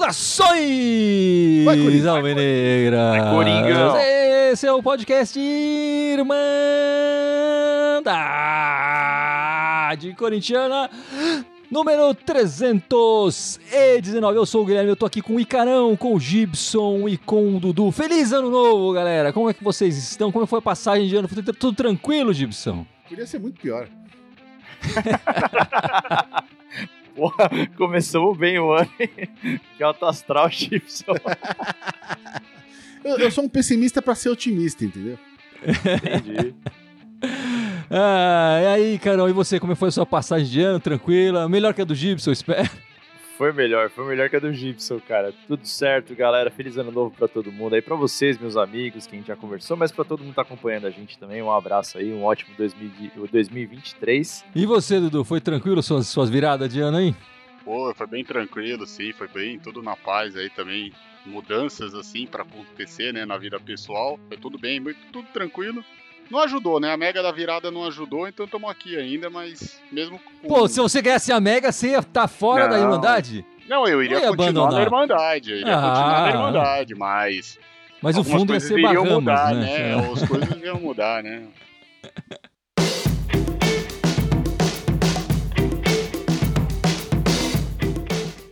Saudações! Vai, Coringa. Alve Negra! Vai, Coringão. Esse é o podcast Irmandade Corintiana número 319. Eu sou o Guilherme, eu tô aqui com o Icarão, com o Gibson e com o Dudu. Feliz ano novo, galera! Como é que vocês estão? Como foi a passagem de ano? Foi tudo tranquilo, Gibson? Podia ser muito pior. Porra, começamos bem o ano, hein? Que alto astral, Gibson. Eu, eu sou um pessimista pra ser otimista, entendeu? Entendi. Ah, e aí, Carol, e você? Como foi a sua passagem de ano? Tranquila? Melhor que a do Gibson, eu espero. Foi melhor, foi melhor que a do Gibson, cara. Tudo certo, galera. Feliz ano novo pra todo mundo aí, pra vocês, meus amigos, que a gente já conversou, mas pra todo mundo que tá acompanhando a gente também. Um abraço aí, um ótimo 2000 2023. E você, Dudu? Foi tranquilo suas, suas viradas de ano aí? Pô, foi bem tranquilo, sim, foi bem tudo na paz aí também. Mudanças assim pra acontecer, né, na vida pessoal. Foi tudo bem, muito- tudo tranquilo. Não ajudou, né? A mega da virada não ajudou, então estamos aqui ainda, mas mesmo com... Pô, se você ganhasse a Mega, você ia estar fora da Não. Irmandade? Não, eu iria continuar abandonar. na Irmandade, eu iria Ah. continuar na Irmandade, mas... Mas o fundo ia ser Bahamas, mudar, né? As coisas iam mudar, né?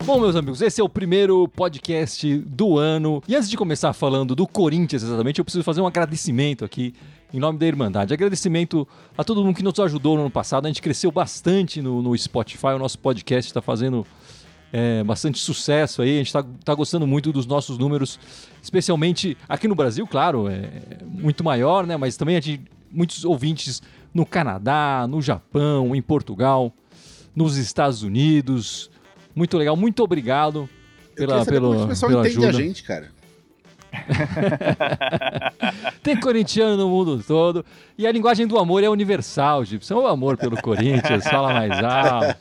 Bom, meus amigos, esse é o primeiro podcast do ano. E antes de começar falando do Corinthians exatamente, eu preciso fazer um agradecimento aqui em nome da Irmandade. Agradecimento a todo mundo que nos ajudou no ano passado. A gente cresceu bastante no, no Spotify. O nosso podcast está fazendo é, bastante sucesso aí. A gente está gostando muito dos nossos números, especialmente aqui no Brasil, claro, é muito maior, né? Mas também a gente, muitos ouvintes no Canadá, no Japão, em Portugal, nos Estados Unidos. Muito legal, muito obrigado pela, saber como esse pessoal pela entende ajuda. a gente, cara. Tem corintiano no mundo todo. E a linguagem do amor é universal, Gibson. O amor pelo Corinthians. Fala mais alto.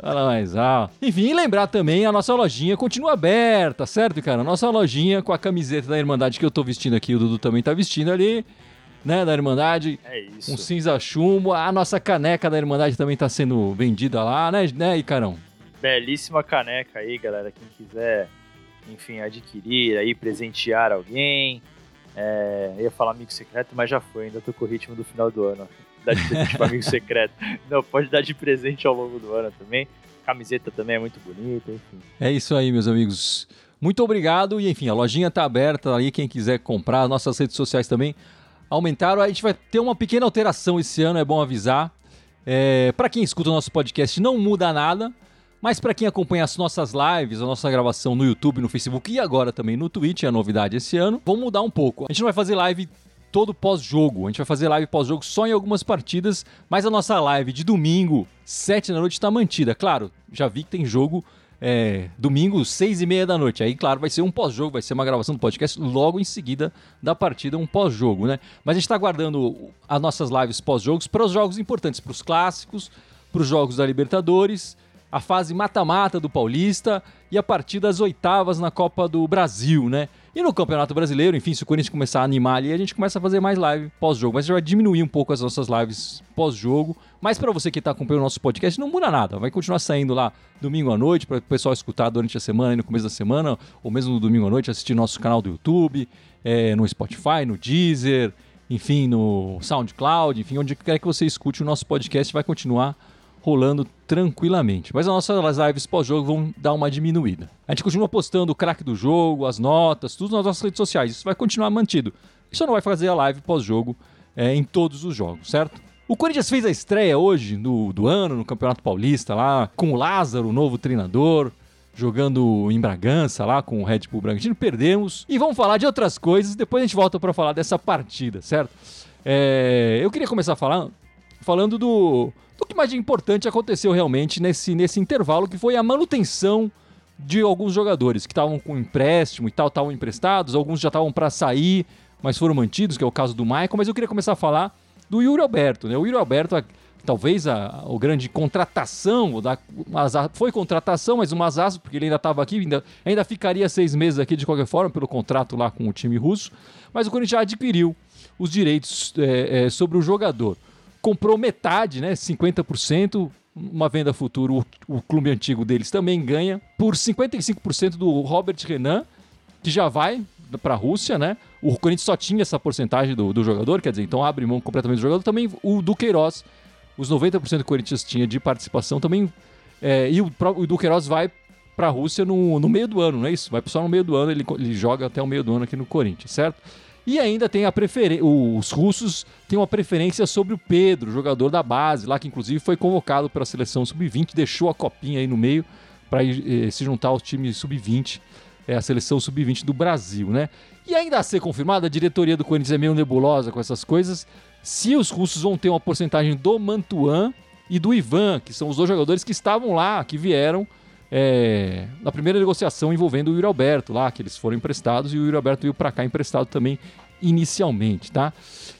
Fala mais alto. Enfim, e lembrar também, a nossa lojinha continua aberta, certo, cara? Nossa lojinha com a camiseta da Irmandade que eu tô vestindo aqui, o Dudu também tá vestindo ali, né? Da Irmandade. É isso. Um cinza chumbo. A nossa caneca da Irmandade também tá sendo vendida lá, né, né Icarão? Belíssima caneca aí, galera. Quem quiser, enfim, adquirir aí, presentear alguém. É, eu ia falar amigo secreto, mas já foi, ainda tô com o ritmo do final do ano. Dá de presente pra amigo secreto. Não, pode dar de presente ao longo do ano também. Camiseta também é muito bonita, enfim. É isso aí, meus amigos. Muito obrigado. E enfim, a lojinha tá aberta aí. Quem quiser comprar, nossas redes sociais também aumentaram. A gente vai ter uma pequena alteração esse ano, é bom avisar. É, para quem escuta o nosso podcast, não muda nada. Mas para quem acompanha as nossas lives, a nossa gravação no YouTube, no Facebook e agora também no Twitch, é a novidade esse ano, vamos mudar um pouco. A gente não vai fazer live todo pós-jogo. A gente vai fazer live pós-jogo só em algumas partidas, mas a nossa live de domingo, 7 da noite, está mantida. Claro, já vi que tem jogo é, domingo, 6 e meia da noite. Aí, claro, vai ser um pós-jogo, vai ser uma gravação do podcast logo em seguida da partida, um pós-jogo, né? Mas a gente está aguardando as nossas lives pós-jogos para os jogos importantes, para os clássicos, para os jogos da Libertadores, a fase mata-mata do Paulista e a partir das oitavas na Copa do Brasil, né? E no Campeonato Brasileiro, enfim, se o Corinthians começar a animar ali, a gente começa a fazer mais live pós-jogo. Mas já vai diminuir um pouco as nossas lives pós-jogo. Mas para você que está acompanhando o nosso podcast, não muda nada. Vai continuar saindo lá domingo à noite para o pessoal escutar durante a semana e no começo da semana, ou mesmo no domingo à noite, assistir nosso canal do YouTube, é, no Spotify, no Deezer, enfim, no SoundCloud, enfim, onde quer que você escute o nosso podcast, vai continuar rolando tranquilamente. Mas as nossas lives pós-jogo vão dar uma diminuída. A gente continua postando o craque do jogo, as notas, tudo nas nossas redes sociais. Isso vai continuar mantido. Só não vai fazer a live pós-jogo é, em todos os jogos, certo? O Corinthians fez a estreia hoje do, do ano no Campeonato Paulista lá, com o Lázaro, o novo treinador, jogando em Bragança lá com o Red Bull Bragantino. Perdemos. E vamos falar de outras coisas. Depois a gente volta para falar dessa partida, certo? É, eu queria começar falando, falando do, do que mais de importante aconteceu realmente nesse, nesse intervalo, que foi a manutenção de alguns jogadores que estavam com empréstimo e tal, estavam emprestados, alguns já estavam para sair, mas foram mantidos, que é o caso do Michael, mas eu queria começar a falar do Yuri Alberto, né? O Yuri Alberto talvez a, a grande contratação, da, foi contratação, mas um azar, porque ele ainda estava aqui, ainda, ainda ficaria seis meses aqui de qualquer forma, pelo contrato lá com o time russo, mas o Corinthians já adquiriu os direitos é, é, sobre o jogador. Comprou metade, né, 50%, uma venda futura, o, o clube antigo deles também ganha, por 55% do Robert Renan, que já vai para a Rússia, né? O Corinthians só tinha essa porcentagem do, do jogador, quer dizer, então abre mão completamente do jogador. Também o do Queiroz, os 90% que o Corinthians tinha de participação também. É, e o, o Duqueiroz vai para a Rússia no, no meio do ano, não é isso? Vai só no meio do ano, ele, ele joga até o meio do ano aqui no Corinthians, certo? E ainda tem a preferência. Os russos têm uma preferência sobre o Pedro, jogador da base, lá que inclusive foi convocado para a seleção sub-20, deixou a copinha aí no meio para eh, se juntar ao time sub-20, é a seleção sub-20 do Brasil, né? E ainda a ser confirmada, a diretoria do Corinthians é meio nebulosa com essas coisas, se os russos vão ter uma porcentagem do Mantuan e do Ivan, que são os dois jogadores que estavam lá, que vieram é, na primeira negociação envolvendo o Yuri Alberto lá, que eles foram emprestados e o Yuri Alberto veio para cá emprestado também inicialmente, tá?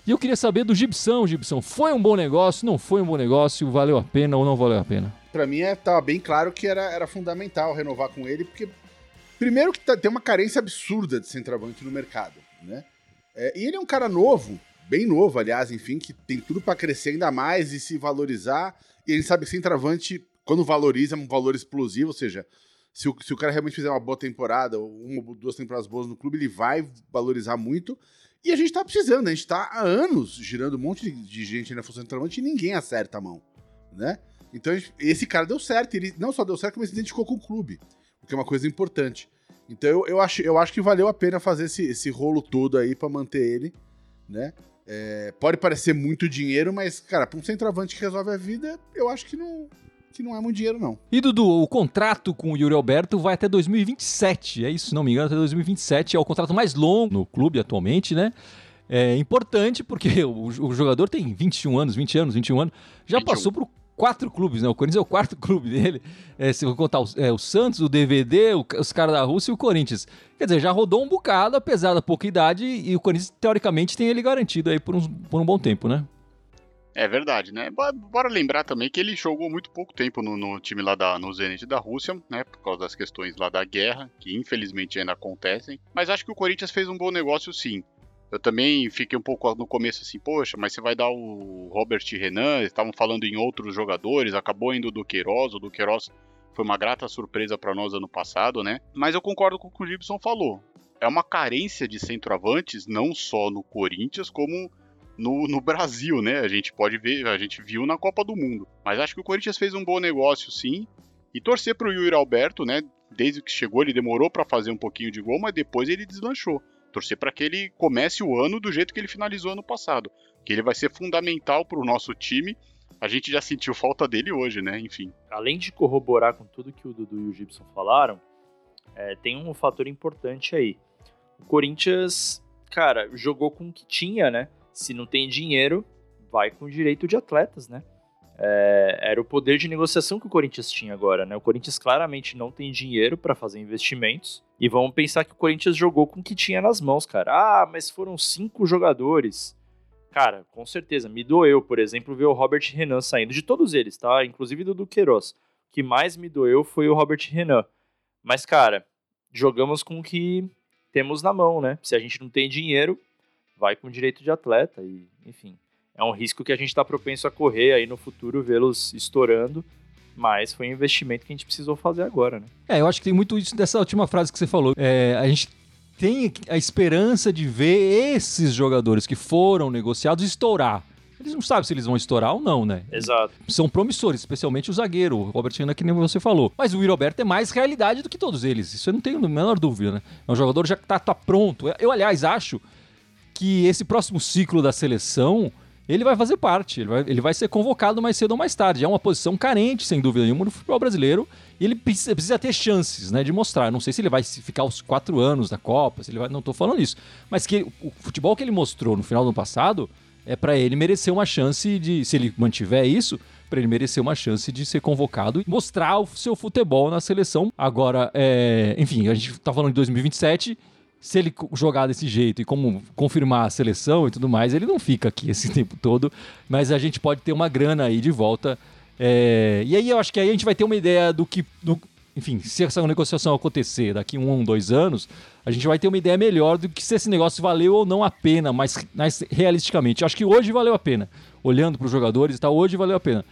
E eu queria saber do Gibson, Gibson, foi um bom negócio, não foi um bom negócio, valeu a pena ou não valeu a pena? Para mim é, bem claro que era, era fundamental renovar com ele, porque primeiro que tá, tem uma carência absurda de centroavante no mercado, né? É, e ele é um cara novo, bem novo, aliás, enfim, que tem tudo para crescer ainda mais e se valorizar. E ele sabe que centroavante, quando valoriza, é um valor explosivo, ou seja, se o, se o cara realmente fizer uma boa temporada, uma ou duas temporadas boas no clube, ele vai valorizar muito. E a gente tá precisando, a gente tá há anos girando um monte de, gente na função de centroavante e ninguém acerta a mão, né? Então esse cara deu certo, ele não só deu certo, como ele se identificou com o clube, o que é uma coisa importante. Então eu, eu, acho, eu acho que valeu a pena fazer esse, esse rolo todo aí para manter ele, né? É, pode parecer muito dinheiro, mas, cara, para um centroavante que resolve a vida, eu acho que não, que não é muito dinheiro, não. E, Dudu, o contrato com o Yuri Alberto vai até 2027, é isso, se não me engano, até 2027. É o contrato mais longo no clube atualmente, né? É importante porque o, o jogador tem 21 anos, 20 anos, 21 anos, já 21. passou por quatro clubes, né? O Corinthians é o quarto clube dele. É, se eu contar o, é, o Santos, o DVD, o, os caras da Rússia e o Corinthians. Quer dizer, já rodou um bocado, apesar da pouca idade, e o Corinthians, teoricamente, tem ele garantido aí por, uns, por um bom tempo, né? É verdade, né? Bora lembrar também que ele jogou muito pouco tempo no, no, time lá da, no Zenit da Rússia, né? Por causa das questões lá da guerra, que infelizmente ainda acontecem. Mas acho que o Corinthians fez um bom negócio sim. Eu também fiquei um pouco no começo assim, poxa, mas você vai dar o Robert Renan, estavam falando em outros jogadores, acabou indo do Queiroz, o do Queiroz foi uma grata surpresa para nós ano passado, né? Mas eu concordo com o que o Gibson falou. É uma carência de centroavantes, não só no Corinthians, como no, no, Brasil, né? A gente pode ver, a gente viu na Copa do Mundo. Mas acho que o Corinthians fez um bom negócio, sim. E torcer pro Yuri Alberto, né? Desde que chegou, ele demorou para fazer um pouquinho de gol, mas depois ele deslanchou. Torcer para que ele comece o ano do jeito que ele finalizou ano passado. Que ele vai ser fundamental para o nosso time. A gente já sentiu falta dele hoje, né? Enfim. Além de corroborar com tudo que o Dudu e o Gibson falaram, é, tem um fator importante aí. O Corinthians, cara, jogou com o que tinha, né? Se não tem dinheiro, vai com direito de atletas, né? É, era o poder de negociação que o Corinthians tinha agora, né? O Corinthians claramente não tem dinheiro para fazer investimentos. E vamos pensar que o Corinthians jogou com o que tinha nas mãos, cara. Ah, mas foram cinco jogadores. Cara, com certeza, me doeu, por exemplo, ver o Robert Renan saindo. De todos eles, tá? Inclusive do Duqueiroz. O que mais me doeu foi o Robert Renan. Mas, cara, jogamos com o que temos na mão, né? Se a gente não tem dinheiro, vai com direito de atleta e, enfim é um risco que a gente está propenso a correr aí no futuro, vê-los estourando. Mas foi um investimento que a gente precisou fazer agora, né? É, eu acho que tem muito isso dessa última frase que você falou. É, a gente tem a esperança de ver esses jogadores que foram negociados estourar. Eles não sabem se eles vão estourar ou não, né? Exato. São promissores, especialmente o zagueiro, o Robert que nem você falou. Mas o Roberto é mais realidade do que todos eles. Isso eu não tenho a menor dúvida, né? É um jogador já que tá, tá pronto. Eu, aliás, acho que esse próximo ciclo da seleção ele vai fazer parte, ele vai, ele vai ser convocado mais cedo ou mais tarde. É uma posição carente, sem dúvida nenhuma, no futebol brasileiro. E ele precisa, precisa, ter chances né, de mostrar. Não sei se ele vai ficar os quatro anos da Copa, se ele vai, não estou falando isso. Mas que o futebol que ele mostrou no final do ano passado é para ele merecer uma chance de, se ele mantiver isso, para ele merecer uma chance de ser convocado e mostrar o seu futebol na seleção. Agora, é, enfim, a gente está falando de 2027 se ele jogar desse jeito e como confirmar a seleção e tudo mais, ele não fica aqui esse tempo todo, mas a gente pode ter uma grana aí de volta. É, e aí eu acho que aí a gente vai ter uma ideia do que. Do, enfim, se essa negociação acontecer daqui um, dois anos, a gente vai ter uma ideia melhor do que se esse negócio valeu ou não a pena, mas, mas realisticamente. Eu acho que hoje valeu a pena. Olhando para os jogadores e tal, hoje valeu a pena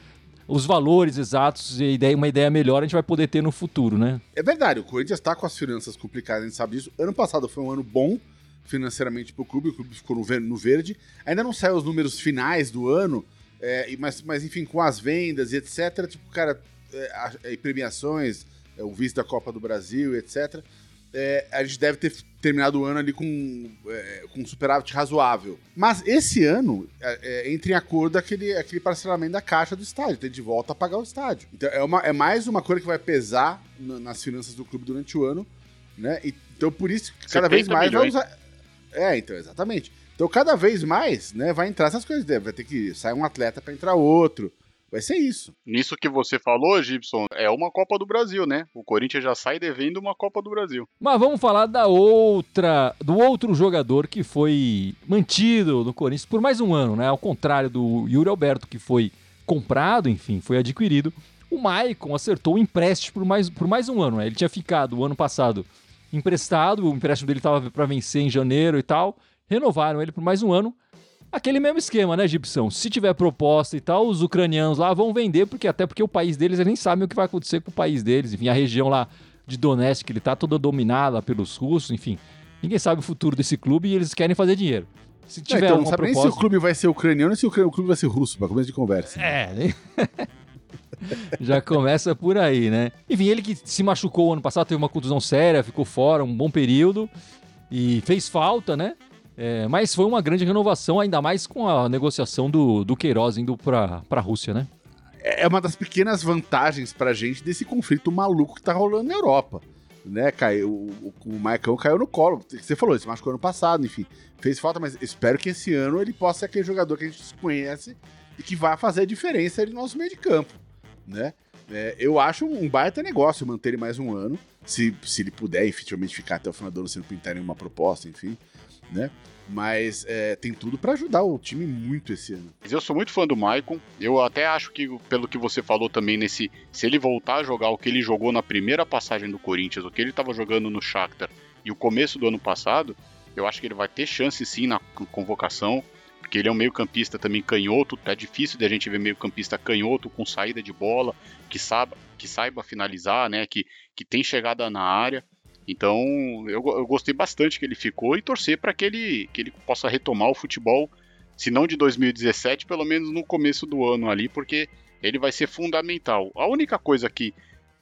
os valores exatos e ideia, uma ideia melhor a gente vai poder ter no futuro, né? É verdade, o Corinthians está com as finanças complicadas, a gente sabe disso. Ano passado foi um ano bom financeiramente para o clube, o clube ficou no verde. Ainda não saiu os números finais do ano, é, mas, mas enfim, com as vendas e etc. Tipo, cara, é, premiações, é, o vice da Copa do Brasil, etc é, a gente deve ter terminado o ano ali com, é, com um superávit razoável. Mas esse ano é, é, entra em acordo aquele, aquele parcelamento da caixa do estádio, tem de volta a pagar o estádio. Então é, uma, é mais uma coisa que vai pesar no, nas finanças do clube durante o ano, né? Então por isso que cada vez mais vai usar. É, então, exatamente. Então cada vez mais, né, vai entrar essas coisas. Vai ter que sair um atleta para entrar outro. Vai ser isso. Nisso que você falou, Gibson, é uma Copa do Brasil, né? O Corinthians já sai devendo uma Copa do Brasil. Mas vamos falar da outra, do outro jogador que foi mantido no Corinthians por mais um ano, né? Ao contrário do Yuri Alberto, que foi comprado, enfim, foi adquirido. O Maicon acertou o empréstimo por mais, por mais um ano, né? Ele tinha ficado o ano passado emprestado, o empréstimo dele estava para vencer em janeiro e tal. Renovaram ele por mais um ano. Aquele mesmo esquema, né, Gibson? Se tiver proposta e tal, os ucranianos lá vão vender, porque até porque o país deles, eles nem sabem o que vai acontecer com o país deles. Enfim, a região lá de Donetsk, que ele tá toda dominada pelos russos, enfim. Ninguém sabe o futuro desse clube e eles querem fazer dinheiro. Se tiver é, então, não sabe proposta... nem se o clube vai ser ucraniano ou se o clube vai ser russo, para começo de conversa. É, né? Já começa por aí, né? Enfim, ele que se machucou ano passado, teve uma contusão séria, ficou fora um bom período e fez falta, né? É, mas foi uma grande renovação, ainda mais com a negociação do, do Queiroz indo para a Rússia, né? É uma das pequenas vantagens pra gente desse conflito maluco que tá rolando na Europa. Né, caiu, o, o Maicon caiu no colo. Você falou, ele se machucou ano passado, enfim. Fez falta, mas espero que esse ano ele possa ser aquele jogador que a gente conhece e que vai fazer a diferença no nosso meio de campo. Né? É, eu acho um baita negócio manter ele mais um ano, se, se ele puder efetivamente ficar até o final do ano sem pintar nenhuma proposta, enfim. Né? Mas é, tem tudo para ajudar o time muito esse ano. Eu sou muito fã do Maicon. Eu até acho que, pelo que você falou também, nesse. Se ele voltar a jogar o que ele jogou na primeira passagem do Corinthians, o que ele estava jogando no Shakhtar e o começo do ano passado, eu acho que ele vai ter chance sim na convocação. Porque ele é um meio-campista também canhoto. É difícil de a gente ver meio-campista canhoto com saída de bola, que saiba, que saiba finalizar, né? Que, que tem chegada na área. Então eu, eu gostei bastante que ele ficou e torcer para que ele, que ele possa retomar o futebol, se não de 2017, pelo menos no começo do ano ali, porque ele vai ser fundamental. A única coisa que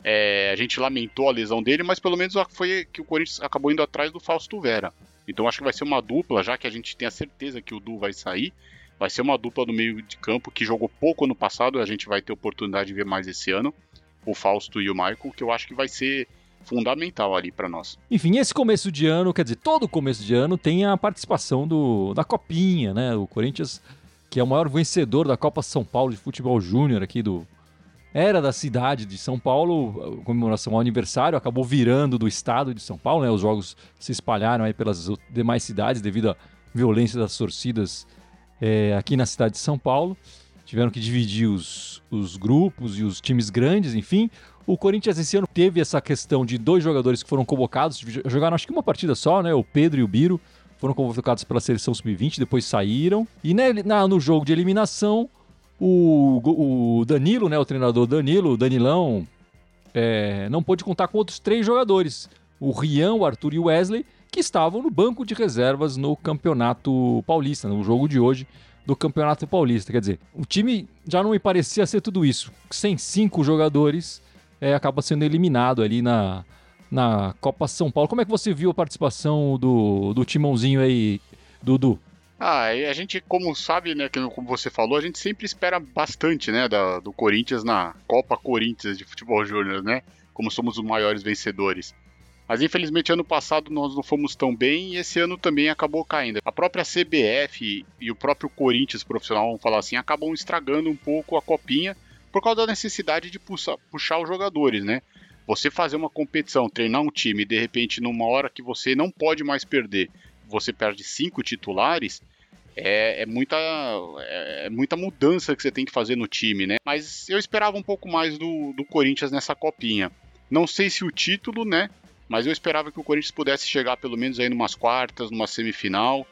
é, a gente lamentou a lesão dele, mas pelo menos foi que o Corinthians acabou indo atrás do Fausto Vera. Então acho que vai ser uma dupla, já que a gente tem a certeza que o Du vai sair. Vai ser uma dupla no meio de campo que jogou pouco ano passado, a gente vai ter oportunidade de ver mais esse ano. O Fausto e o Michael, que eu acho que vai ser fundamental ali para nós. Enfim, esse começo de ano, quer dizer, todo começo de ano tem a participação do, da Copinha, né? O Corinthians, que é o maior vencedor da Copa São Paulo de Futebol Júnior aqui do. Era da cidade de São Paulo, comemoração ao aniversário, acabou virando do estado de São Paulo, né? Os jogos se espalharam aí pelas demais cidades devido à violência das torcidas é, aqui na cidade de São Paulo. Tiveram que dividir os, os grupos e os times grandes, enfim. O Corinthians esse ano teve essa questão de dois jogadores que foram convocados, jogaram acho que uma partida só, né? O Pedro e o Biro foram convocados pela seleção sub-20, depois saíram. E né, na, no jogo de eliminação, o, o, Danilo, né, o treinador Danilo, Danilão, é, não pôde contar com outros três jogadores: o Rian, o Arthur e o Wesley, que estavam no banco de reservas no Campeonato Paulista, no jogo de hoje do Campeonato Paulista. Quer dizer, o time já não me parecia ser tudo isso. Sem cinco jogadores, é, acaba sendo eliminado ali na, na Copa São Paulo. Como é que você viu a participação do, do Timãozinho aí, Dudu? Ah, a gente, como sabe, né, como você falou, a gente sempre espera bastante, né, da, do Corinthians na Copa Corinthians de Futebol Júnior, né, como somos os maiores vencedores. Mas infelizmente ano passado nós não fomos tão bem e esse ano também acabou caindo. A própria CBF e o próprio Corinthians profissional, vamos falar assim, acabam estragando um pouco a copinha por causa da necessidade de puxar, puxar os jogadores, né? Você fazer uma competição, treinar um time de repente numa hora que você não pode mais perder, você perde cinco titulares, é, é, muita, é, é, muita mudança que você tem que fazer no time, né? Mas eu esperava um pouco mais do, do Corinthians nessa copinha. Não sei se o título, né? Mas eu esperava que o Corinthians pudesse chegar pelo menos aí numas quartas, numa semifinal.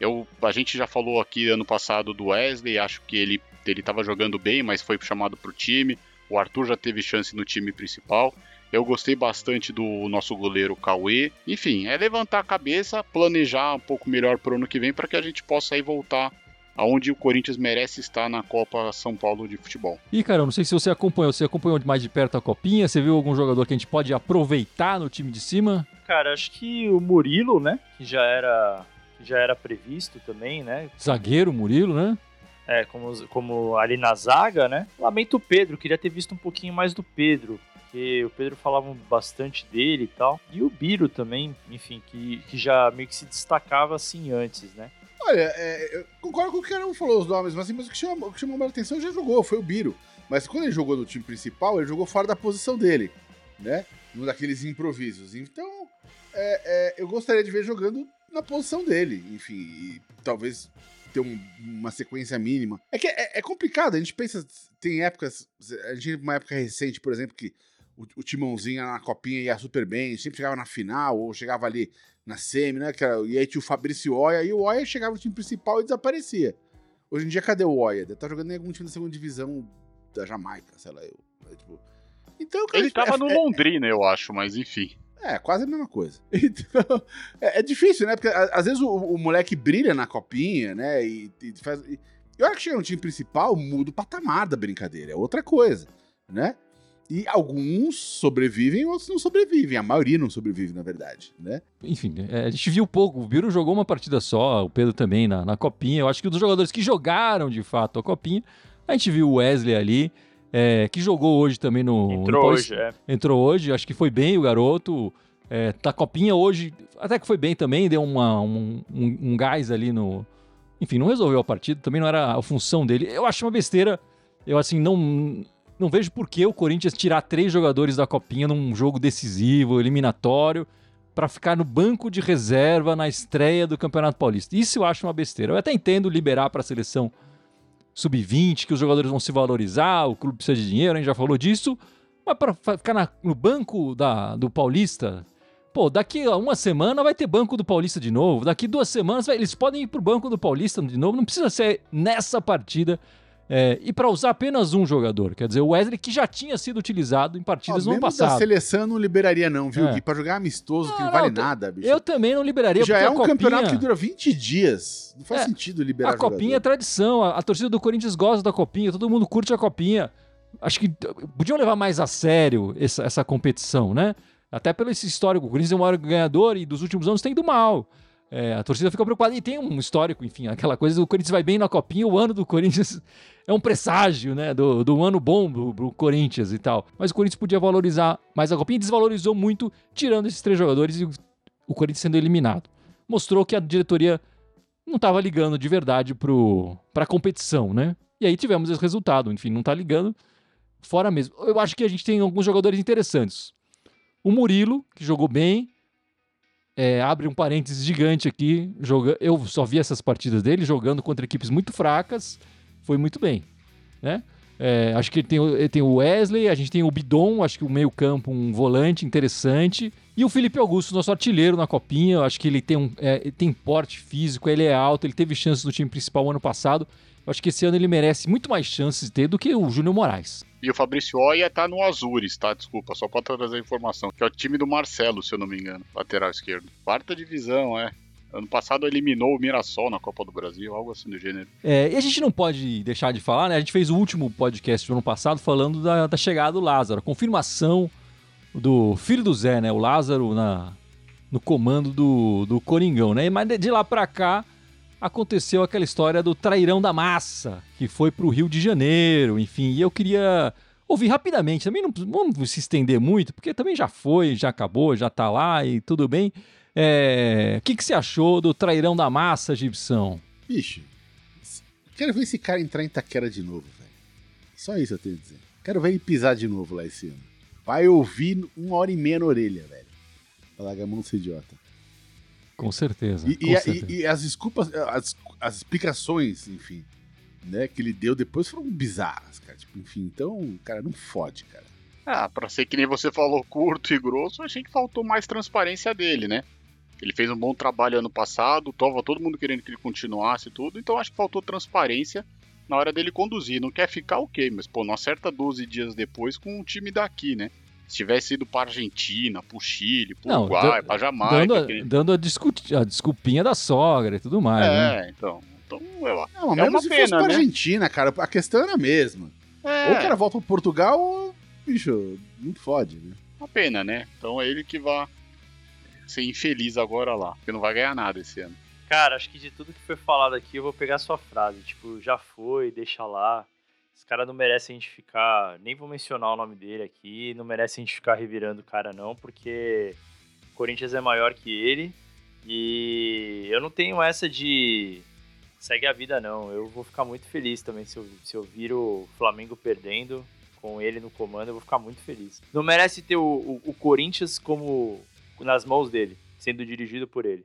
Eu, a gente já falou aqui ano passado do Wesley, acho que ele ele estava jogando bem, mas foi chamado para o time. O Arthur já teve chance no time principal. Eu gostei bastante do nosso goleiro Cauê. Enfim, é levantar a cabeça, planejar um pouco melhor para o ano que vem para que a gente possa aí voltar aonde o Corinthians merece estar na Copa São Paulo de futebol. E cara, eu não sei se você acompanhou, você acompanhou mais de perto a copinha, você viu algum jogador que a gente pode aproveitar no time de cima? Cara, acho que o Murilo, né, que já era que já era previsto também, né? Zagueiro Murilo, né? É, como, como ali na zaga, né? Lamento o Pedro, queria ter visto um pouquinho mais do Pedro porque o Pedro falava bastante dele e tal. E o Biro também, enfim, que, que já meio que se destacava assim antes, né? Olha, é, eu concordo com o que o cara falou os nomes, mas, assim, mas o, que chamou, que chamou mais atenção já jogou, foi o Biro. Mas quando ele jogou no time principal, ele jogou fora da posição dele, né? Num daqueles improvisos. Então, é, é, eu gostaria de ver jogando na posição dele, enfim, e talvez ter um, uma sequência mínima. É que é, é, complicado, a gente pensa, tem épocas, a gente uma época recente, por exemplo, que o, o Timãozinho na copinha ia super bem, sempre chegava na final, ou chegava ali na semi, né? Era, e aí tinha o Fabrício Oia, e o Oia chegava no time principal e desaparecia. Hoje em dia, cadê o Oia? Deve estar tá jogando em algum time da segunda divisão da Jamaica, sei lá. Eu, é, tipo... Então, cara, Ele tipo, tava é, no é, Londrina, eu acho, mas enfim. É, quase a mesma coisa. Então, é, é difícil, né? Porque às vezes o, o, moleque brilha na copinha, né? E, e faz. E, e a hora que chega no time principal, muda o patamar da brincadeira. É outra coisa, né? E alguns sobrevivem, outros não sobrevivem. A maioria não sobrevive, na verdade, né? Enfim, é, a gente viu pouco. O Biro jogou uma partida só, o Pedro também na, na Copinha. Eu acho que dos jogadores que jogaram de fato a Copinha, a gente viu o Wesley ali, é, que jogou hoje também no. Entrou no hoje, é. Entrou hoje, acho que foi bem o garoto. É, tá Copinha hoje, até que foi bem também, deu uma, um, um, um gás ali no. Enfim, não resolveu a partida, também não era a função dele. Eu acho uma besteira. Eu, assim, não não vejo por que o Corinthians tirar três jogadores da Copinha num jogo decisivo, eliminatório, para ficar no banco de reserva na estreia do Campeonato Paulista. Isso eu acho uma besteira. Eu até entendo liberar para a seleção sub-20, que os jogadores vão se valorizar, o clube precisa de dinheiro, a gente já falou disso. Mas para ficar na, no banco da, do Paulista, pô, daqui a uma semana vai ter banco do Paulista de novo. Daqui duas semanas vai, eles podem ir pro banco do Paulista de novo. Não precisa ser nessa partida é, e para usar apenas um jogador, quer dizer, o Wesley que já tinha sido utilizado em partidas Ó, no ano passado. da seleção não liberaria não, viu, é. Pra jogar amistoso não, que não, não vale nada, bicho. Eu também não liberaria. Já é um copinha... campeonato que dura 20 dias. Não faz é, sentido liberar A Copinha jogador. é tradição, a, a, torcida do Corinthians gosta da Copinha, todo mundo curte a Copinha. Acho que podiam levar mais a sério essa, essa competição, né? Até pelo esse histórico, o Corinthians é o maior ganhador e dos últimos anos tem ido mal. É, a torcida fica preocupada e tem um histórico, enfim, aquela coisa do Corinthians vai bem na copinha, o ano do Corinthians é um presságio, né, do, do ano bom do, do Corinthians e tal. Mas o Corinthians podia valorizar mais a copinha e desvalorizou muito, tirando esses três jogadores e o, o Corinthians sendo eliminado. Mostrou que a diretoria não estava ligando de verdade para a competição, né? E aí tivemos esse resultado, enfim, não está ligando, fora mesmo. Eu acho que a gente tem alguns jogadores interessantes. O Murilo, que jogou bem, é, abre um parênteses gigante aqui. Joga... Eu só vi essas partidas dele jogando contra equipes muito fracas. Foi muito bem. Né? É, acho que ele tem, ele tem o Wesley, a gente tem o Bidon, acho que o meio-campo, um volante interessante. E o Felipe Augusto, nosso artilheiro na copinha. Acho que ele tem, um, é, tem porte físico, ele é alto, ele teve chances no time principal ano passado. Acho que esse ano ele merece muito mais chances de ter do que o Júnior Moraes. E o Fabrício Oia tá no Azures, tá? Desculpa, só pra trazer a informação. Que é o time do Marcelo, se eu não me engano, lateral esquerdo. Quarta divisão, é. Ano passado eliminou o Mirassol na Copa do Brasil, algo assim do gênero. É, e a gente não pode deixar de falar, né? A gente fez o último podcast do ano passado falando da, da chegada do Lázaro, confirmação do filho do Zé, né? O Lázaro na, no comando do, do Coringão, né? Mas de lá pra cá, aconteceu aquela história do trairão da massa, que foi para o Rio de Janeiro, enfim. E eu queria ouvir rapidamente, também não vamos se estender muito, porque também já foi, já acabou, já está lá e tudo bem. É, o que, que você achou do trairão da massa, Gibson? Bicho, quero ver esse cara entrar em Taquera de novo, velho. Só isso eu tenho a dizer. Quero ver ele pisar de novo lá esse ano. vai ouvir uma hora e meia na orelha, velho. Pra largar a mão desse idiota. Com certeza. E, com e, certeza. e- e as desculpas, as, as explicações, enfim, né, que ele deu depois foram bizarras, cara. Tipo, enfim, então, cara, não fode, cara. Ah, pra ser que nem você falou, curto e grosso, achei que faltou mais transparência dele, né? Ele fez um bom trabalho ano passado, tava todo mundo querendo que ele continuasse e tudo, então acho que faltou transparência na hora dele conduzir. Não quer ficar, ok, mas pô, não acerta 12 dias depois com um time daqui, né? Se tivesse ido pra Argentina, pro Chile, pro Não, Uruguai, pra Jamaica. dando a, que- dando a, discu- a desculpinha da sogra e tudo mais, né? É, então. Então, eu Não, mas É mesmo uma se fosse pena, pra né? Argentina, cara, a questão era a mesma. É, Ou o cara volta pro Portugal, ou, bicho, não fode, né? uma pena, né? Então é ele que vai ser infeliz agora lá, porque não vai ganhar nada esse ano. Cara, acho que de tudo que foi falado aqui, eu vou pegar a sua frase. Tipo, já foi, deixa lá. Esse cara não merece a gente ficar. Nem vou mencionar o nome dele aqui. Não merece a gente ficar revirando o cara, não, porque o Corinthians é maior que ele. E eu não tenho essa de. Segue a vida, não. Eu vou ficar muito feliz também se eu, se eu vir o Flamengo perdendo com ele no comando. Eu vou ficar muito feliz. Não merece ter o, o, o Corinthians como nas mãos dele, sendo dirigido por ele.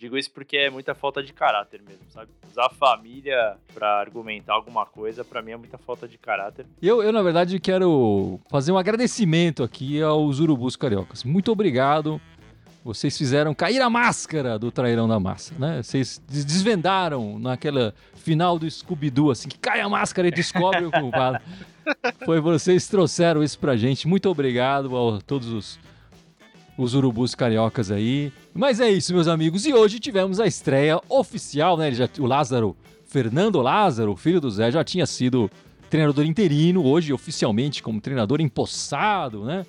Digo isso porque é muita falta de caráter mesmo, sabe? Usar a família pra argumentar alguma coisa, pra mim é muita falta de caráter. E Eu, eu, na verdade, quero fazer um agradecimento aqui aos Urubus Cariocas. Muito obrigado. Vocês fizeram cair a máscara do Trairão da Massa, né? Vocês des- desvendaram naquela final do Scooby-Doo, assim, que cai a máscara e descobre o culpado. Foi vocês que trouxeram isso pra gente. Muito obrigado a todos os, os Urubus Cariocas aí. Mas é isso, meus amigos. E hoje tivemos a estreia oficial, né? Já, o Lázaro, Fernando Lázaro, filho do Zé, já tinha sido treinador interino, hoje oficialmente como treinador empossado, né?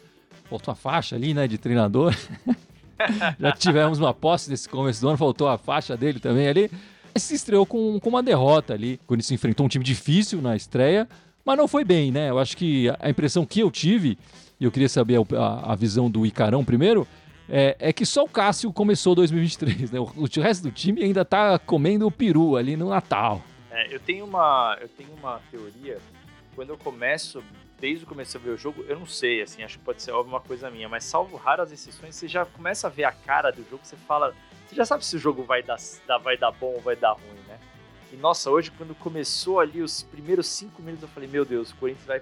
Faltou a faixa ali, né, de treinador. Já tivemos uma posse nesse começo do ano, faltou a faixa dele também ali. Se estreou com, com uma derrota ali, quando se enfrentou um time difícil na estreia, mas não foi bem, né? Eu acho que a impressão que eu tive, e eu queria saber a, a- visão do Icarão primeiro, é, é que só o Cássio começou 2023, né? O, o resto do time ainda tá comendo o peru ali no Natal. É, eu tenho uma, eu tenho uma teoria. Quando eu começo, desde o começo a ver o jogo, eu não sei, assim, acho que pode ser uma coisa minha, mas salvo raras exceções, você já começa a ver a cara do jogo, você fala, você já sabe se o jogo vai dar- vai dar bom ou vai dar ruim, né? E nossa, hoje quando começou ali os primeiros cinco minutos, eu falei, meu Deus, o Corinthians vai,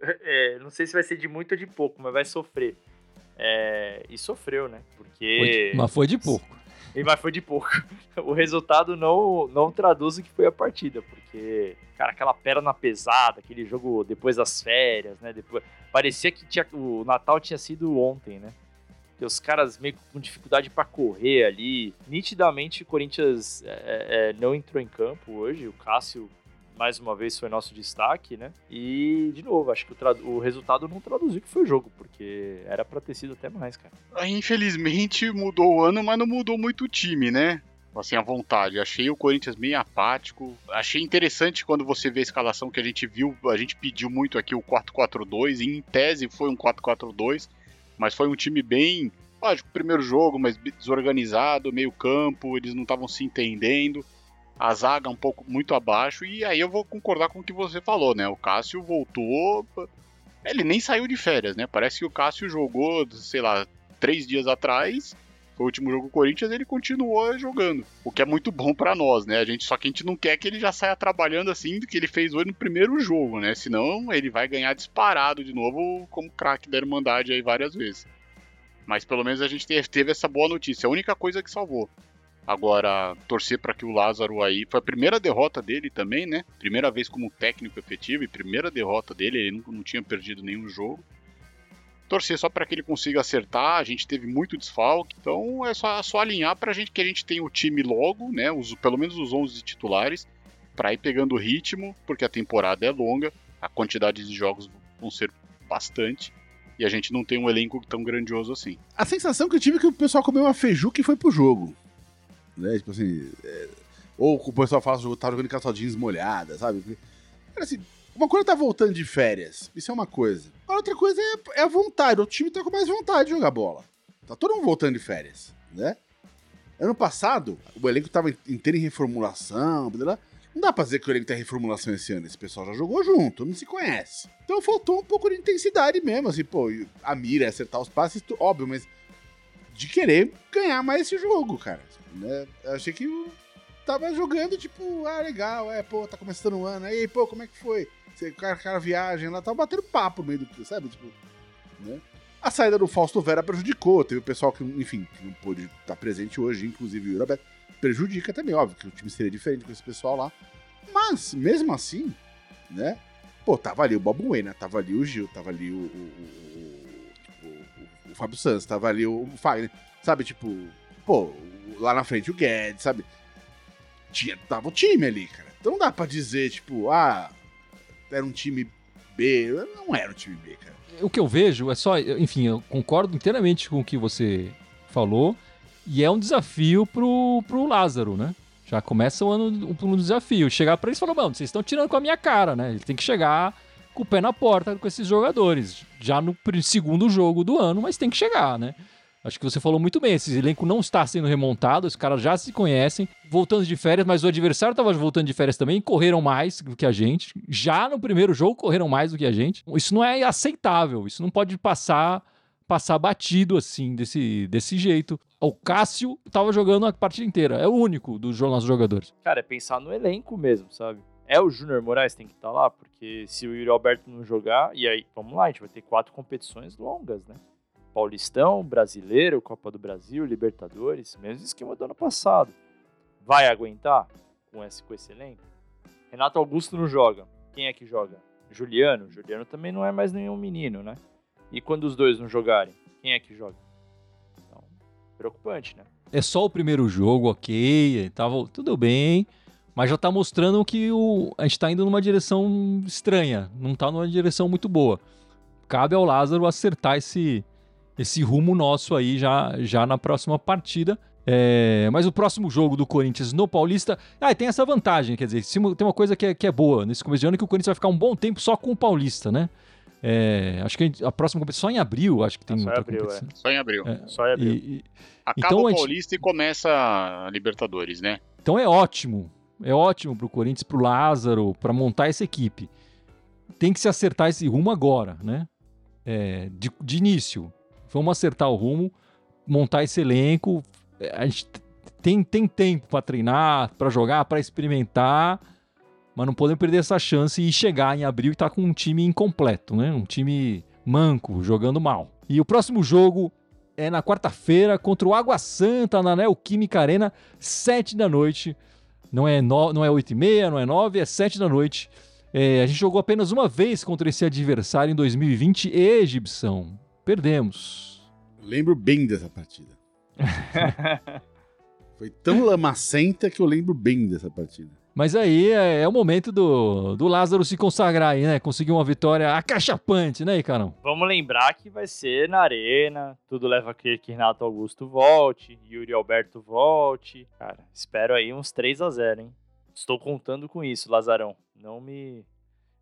é, não sei se vai ser de muito ou de pouco, mas vai sofrer. É, e sofreu, né? Foi Porque de- mas foi de pouco. e mas foi de pouco. O resultado não, não traduz o que foi a partida, porque, cara, aquela perna pesada, aquele jogo depois das férias, né? Depois, parecia que tinha, o Natal tinha sido ontem, né? Porque os caras meio com dificuldade pra correr ali. Nitidamente o Corinthians é, é, não entrou em campo hoje. O Cássio, mais uma vez, foi nosso destaque, né? E, de novo, acho que o, o resultado não traduziu que foi o jogo, porque era pra ter sido até mais, cara. Aí, Infelizmente mudou o ano, mas não mudou muito o time, né? Assim, à vontade. Achei o Corinthians meio apático. Achei interessante quando você vê a escalação que a gente viu. A gente pediu muito aqui o 4-4-2. e Em tese foi um 4-4-2. Mas foi um time bem. Lógico, primeiro jogo, mas desorganizado, meio campo. Eles não estavam se entendendo. A zaga um pouco muito abaixo. E aí eu vou concordar com o que você falou, né? O Cássio voltou. Ele nem saiu de férias, né? Parece que o Cássio jogou, sei lá, três dias atrás. Foi o último jogo do Corinthians, ele continuou jogando. O que é muito bom pra nós, né? A gente, só que a gente não quer que ele já saia trabalhando assim do que ele fez hoje no primeiro jogo, né? Senão ele vai ganhar disparado de novo como craque da Irmandade aí várias vezes. Mas pelo menos a gente teve, teve essa boa notícia. A única coisa que salvou. Agora, torcer para que o Lázaro aí. Foi a primeira derrota dele também, né? Primeira vez como técnico efetivo e primeira derrota dele. Ele não, não tinha perdido nenhum jogo torcer só para que ele consiga acertar. A gente teve muito desfalque, então é só, só alinhar para gente que a gente tenha o time logo, né? Os, pelo menos os 11 titulares, para ir pegando o ritmo, porque a temporada é longa, a quantidade de jogos vão ser bastante. E a gente não tem um elenco tão grandioso assim. A sensação que eu tive é que o pessoal comeu uma feijuca e foi pro jogo. Né? Tipo assim. é, Ou o pessoal fala que tá jogando calçadinhas molhadas, sabe? Cara, assim, uma coisa tá voltando de férias. Isso é uma coisa. A outra coisa é, é a vontade. O time tá com mais vontade de jogar bola. Tá todo mundo voltando de férias, né? Ano passado, o elenco tava inteiro em reformulação, blá, blá. Não dá pra dizer que o elenco tem reformulação esse ano. Esse pessoal já jogou junto, não se conhece. Então faltou um pouco de intensidade mesmo, assim, pô, a mira, acertar os passes, óbvio, mas de querer ganhar mais esse jogo, cara. Né? Eu achei que tava jogando, tipo, ah, legal, é, pô, tá começando o ano, aí, pô, como é que foi? Você, cara, viagem lá, tava batendo papo no meio do, sabe, tipo, né? A saída do Fausto Vera prejudicou, teve o pessoal que, enfim, que não pôde estar presente hoje, inclusive o Roberto, prejudica também, óbvio, que o time seria diferente com esse pessoal lá. Mas, mesmo assim, né, pô, tava ali o Wayne, tava ali o Gil, tava ali o, o, o, o, o Fábio Santos, tava ali o Fagner, sabe, tipo, pô, lá na frente o Guedes, sabe? Tinha, tava o time ali, cara. Então não dá pra dizer, tipo, ah, era um time B. Não era um time B, cara. O que eu vejo é só, enfim, eu concordo inteiramente com o que você falou. E é um desafio pro, pro Lázaro, né? Já começa o ano um desafio. Chegar para eles e falar, mano, vocês estão tirando com a minha cara, né? Ele tem que chegar com o pé na porta com esses jogadores. Já no segundo jogo do ano, mas tem que chegar, né? Acho que você falou muito bem. Esse elenco não está sendo remontado, os caras já se conhecem, voltando de férias, mas o adversário estava voltando de férias também, correram mais do que a gente. Já no primeiro jogo correram mais do que a gente. Isso não é aceitável, isso não pode passar passar batido assim, desse, desse jeito. O Cássio estava jogando a partida inteira, é o único dos nossos jogadores. Cara, é pensar no elenco mesmo, sabe? É o Júnior Moraes tem que estar tá lá, porque se o Yuri Alberto não jogar, e aí, vamos lá, a gente vai ter quatro competições longas, né? Paulistão, Brasileiro, Copa do Brasil, Libertadores, mesmo esquema do ano passado. Vai aguentar com esse, com esse elenco? Renato Augusto não joga. Quem é que joga? Juliano. Juliano também não é mais nenhum menino, né? E quando os dois não jogarem, quem é que joga? Então, preocupante, né? É só o primeiro jogo, ok, tava tudo bem, mas já tá mostrando que o, a gente tá indo numa direção estranha, não tá numa direção muito boa. Cabe ao Lázaro acertar esse, esse rumo nosso aí já, já na próxima partida. É, mas o próximo jogo do Corinthians no Paulista. Ah, tem essa vantagem, quer dizer, tem uma coisa que é, que é boa nesse começo de ano que o Corinthians vai ficar um bom tempo só com o Paulista, né? É, acho que a, gente, a, próxima competição só em abril, acho que tem é, só outra abril, competição. É. Só em abril. É, só em abril. E, e, Acaba então, o Paulista gente... e começa a Libertadores, né? Então é ótimo. É ótimo pro Corinthians, pro Lázaro, para montar essa equipe. Tem que se acertar esse rumo agora, né? É, de, de início. Vamos acertar o rumo, montar esse elenco. A gente tem, tem tempo para treinar, para jogar, para experimentar, mas não podemos perder essa chance e chegar em abril e estar tá com um time incompleto, né? Um time manco, jogando mal. E o próximo jogo é na quarta-feira contra o Água Santa na Neoquímica Arena, 7 da noite. Não é, no, não é 8 e meia, não é 9, é 7 da noite. É, a gente jogou apenas uma vez contra esse adversário em 2020 e Perdemos. Lembro bem dessa partida. Foi tão lamacenta que eu lembro bem dessa partida. Mas aí é, é, o momento do, do Lázaro se consagrar aí, né? Conseguir uma vitória acachapante, né, Icarão? Vamos lembrar que vai ser na arena, tudo leva a crer que Renato Augusto volte, Yuri Alberto volte. Cara, espero aí uns 3 a 0 hein? Estou contando com isso, Lazarão. Não me,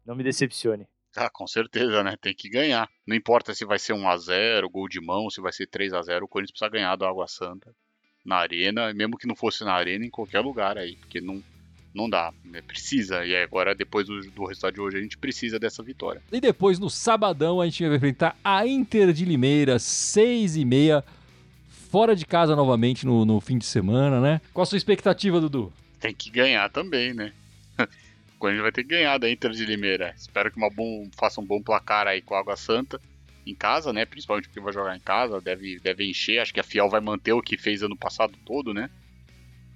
não me decepcione. Ah, com certeza, né? Tem que ganhar. Não importa se vai ser 1 a 0 gol de mão, se vai ser 3 a 0 o Corinthians precisa ganhar do Água Santa na arena, mesmo que não fosse na arena, em qualquer lugar aí, porque não, não dá, né? precisa. E agora, depois do, do resultado de hoje, a gente precisa dessa vitória. E depois, no sabadão, a gente vai enfrentar a Inter de Limeira, 6 e meia, fora de casa novamente no, no fim de semana, né? Qual a sua expectativa, Dudu? Tem que ganhar também, né? Corinthians vai ter que ganhar da Inter de Limeira. Espero que uma bom, faça um bom placar aí com a Água Santa em casa, né? Principalmente porque vai jogar em casa, deve, deve encher. Acho que a Fiel vai manter o que fez ano passado todo, né?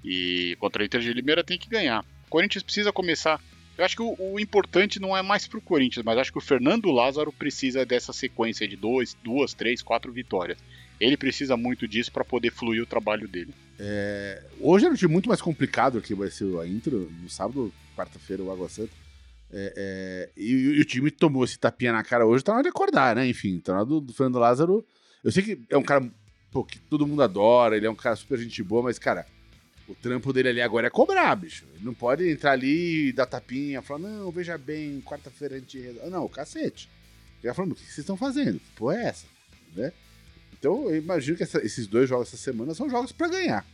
E contra a Inter de Limeira tem que ganhar. O Corinthians precisa começar. Eu acho que o, o importante não é mais pro Corinthians, mas acho que o Fernando Lázaro precisa dessa sequência de dois, duas, três, quatro vitórias. Ele precisa muito disso para poder fluir o trabalho dele. É, hoje era um time muito mais complicado que vai ser a intro. No sábado, quarta-feira, o Água Santa. É, é, e, e, o time tomou esse tapinha na cara hoje, tá na hora de acordar, né? Enfim, tá na hora do, do Fernando Lázaro. Eu sei que é um cara pô, que todo mundo adora, ele é um cara super gente boa, mas, cara, o trampo dele ali agora é cobrar, bicho. Ele não pode entrar ali e dar tapinha, falar, não, veja bem, quarta-feira a gente. Não, cacete. Ele falando, o que vocês estão fazendo? Que porra é essa? Né? Então, eu imagino que essa, esses dois jogos essa semana são jogos para ganhar.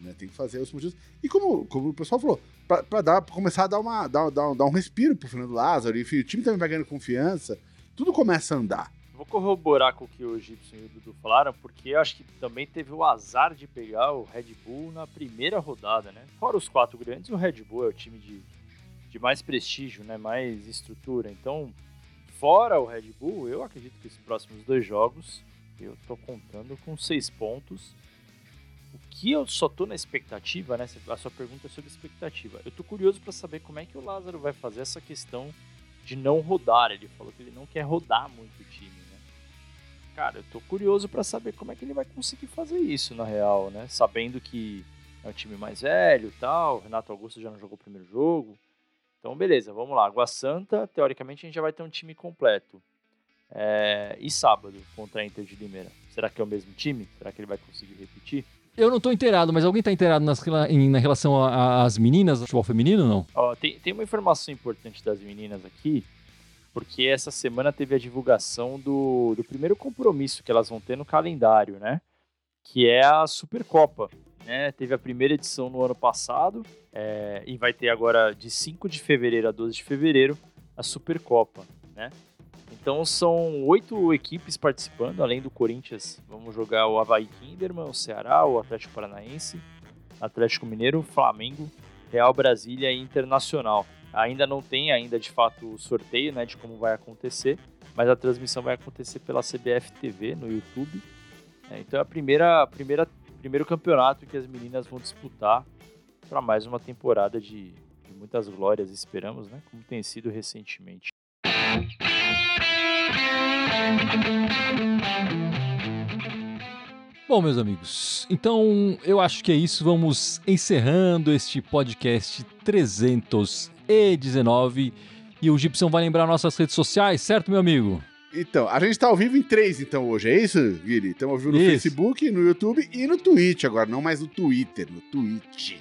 Né? Tem que fazer os motivos. E como, como o pessoal falou, pra, dar, pra começar a dar, uma, dar, dar, dar um respiro pro Fernando Lázaro, enfim, o time também vai ganhando confiança, tudo começa a andar. Vou corroborar com o que o Gibson e o Dudu falaram, porque acho que também teve o azar de pegar o Red Bull na primeira rodada, né? Fora os quatro grandes, o Red Bull é o time de, de mais prestígio, né? Mais estrutura. Então, fora o Red Bull, eu acredito que os próximos dois jogos eu tô contando com seis pontos. O que eu só tô na expectativa, né? A sua pergunta é sobre expectativa. Eu tô curioso para saber como é que o Lázaro vai fazer essa questão de não rodar. Ele falou que ele não quer rodar muito o time cara, eu tô curioso para saber como é que ele vai conseguir fazer isso, na real, né? Sabendo que é um time mais velho tal, Renato Augusto já não jogou o primeiro jogo. Então, beleza, vamos lá. Água Santa, teoricamente, a gente já vai ter um time completo. É... E sábado, contra a Inter de Limeira. Será que é o mesmo time? Será que ele vai conseguir repetir? Eu não tô inteirado, mas alguém tá inteirado nas, em, na relação às meninas do futebol feminino, não? Ó, tem, tem uma informação importante das meninas aqui, porque essa semana teve a divulgação do, do primeiro compromisso que elas vão ter no calendário, né? Que é a Supercopa. Né? Teve a primeira edição no ano passado é, e vai ter agora de 5 de fevereiro a 12 de fevereiro a Supercopa, né? Então são oito equipes participando, além do Corinthians. Vamos jogar o Havaí Kinderman, o Ceará, o Atlético Paranaense, Atlético Mineiro, Flamengo, Real Brasília e Internacional. Ainda não tem ainda de fato o sorteio, né, de como vai acontecer, mas a transmissão vai acontecer pela CBF TV no YouTube. É, então é a primeira, primeira, primeiro campeonato que as meninas vão disputar para mais uma temporada de, de muitas glórias, esperamos, né, como tem sido recentemente. Bom, meus amigos, então eu acho que é isso. Vamos encerrando este podcast 300 e 19. E o Gibson vai lembrar nossas redes sociais, certo, meu amigo? Então, a gente tá ao vivo em três, então, hoje, é isso, Guilherme? Estamos ao vivo no isso. Facebook, no YouTube e no Twitch agora, não mais no Twitter, no Twitch,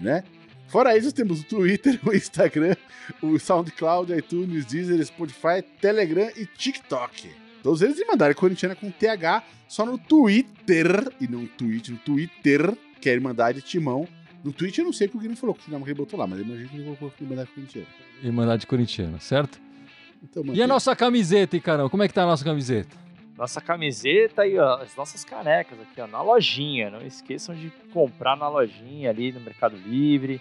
né? Fora isso, temos o Twitter, o Instagram, o SoundCloud, iTunes, Deezer, Spotify, Telegram e TikTok. Todos eles me mandaram Corintiana com TH só no Twitter, e não Twitch, no Twitter, que é a Irmandade Timão, no Twitch eu não sei o que o Guilherme falou, que o Guilherme botou lá, mas imagino que ele colocou Irmandade Corintiana. Irmandade Corintiana, certo? Então, e a nossa camiseta, hein, caramba? Como é que tá a nossa camiseta? Nossa camiseta e ó, as nossas canecas aqui, ó, na lojinha. Não esqueçam de comprar na lojinha ali no Mercado Livre.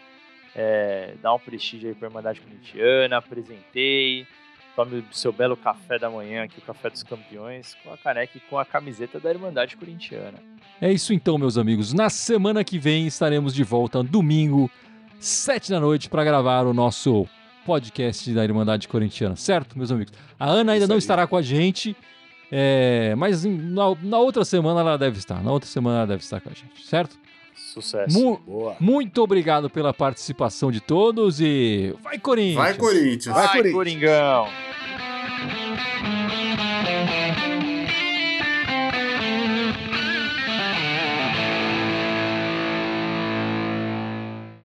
É, dar um prestígio aí pra Irmandade Corintiana. Apresentei. Tome o seu belo café da manhã aqui, o Café dos Campeões, com a caneca e com a camiseta da Irmandade Corintiana. É isso então, meus amigos. Na semana que vem estaremos de volta, domingo, sete da noite, para gravar o nosso podcast da Irmandade Corintiana, certo, meus amigos? A Ana ainda não estará com a gente, é, mas na, na, outra semana ela deve estar. Na outra semana ela deve estar com a gente, certo? Sucesso. Mu Boa. Muito obrigado pela participação de todos e vai Corinthians! Vai Corinthians! Vai, vai Corinthians! Coringão!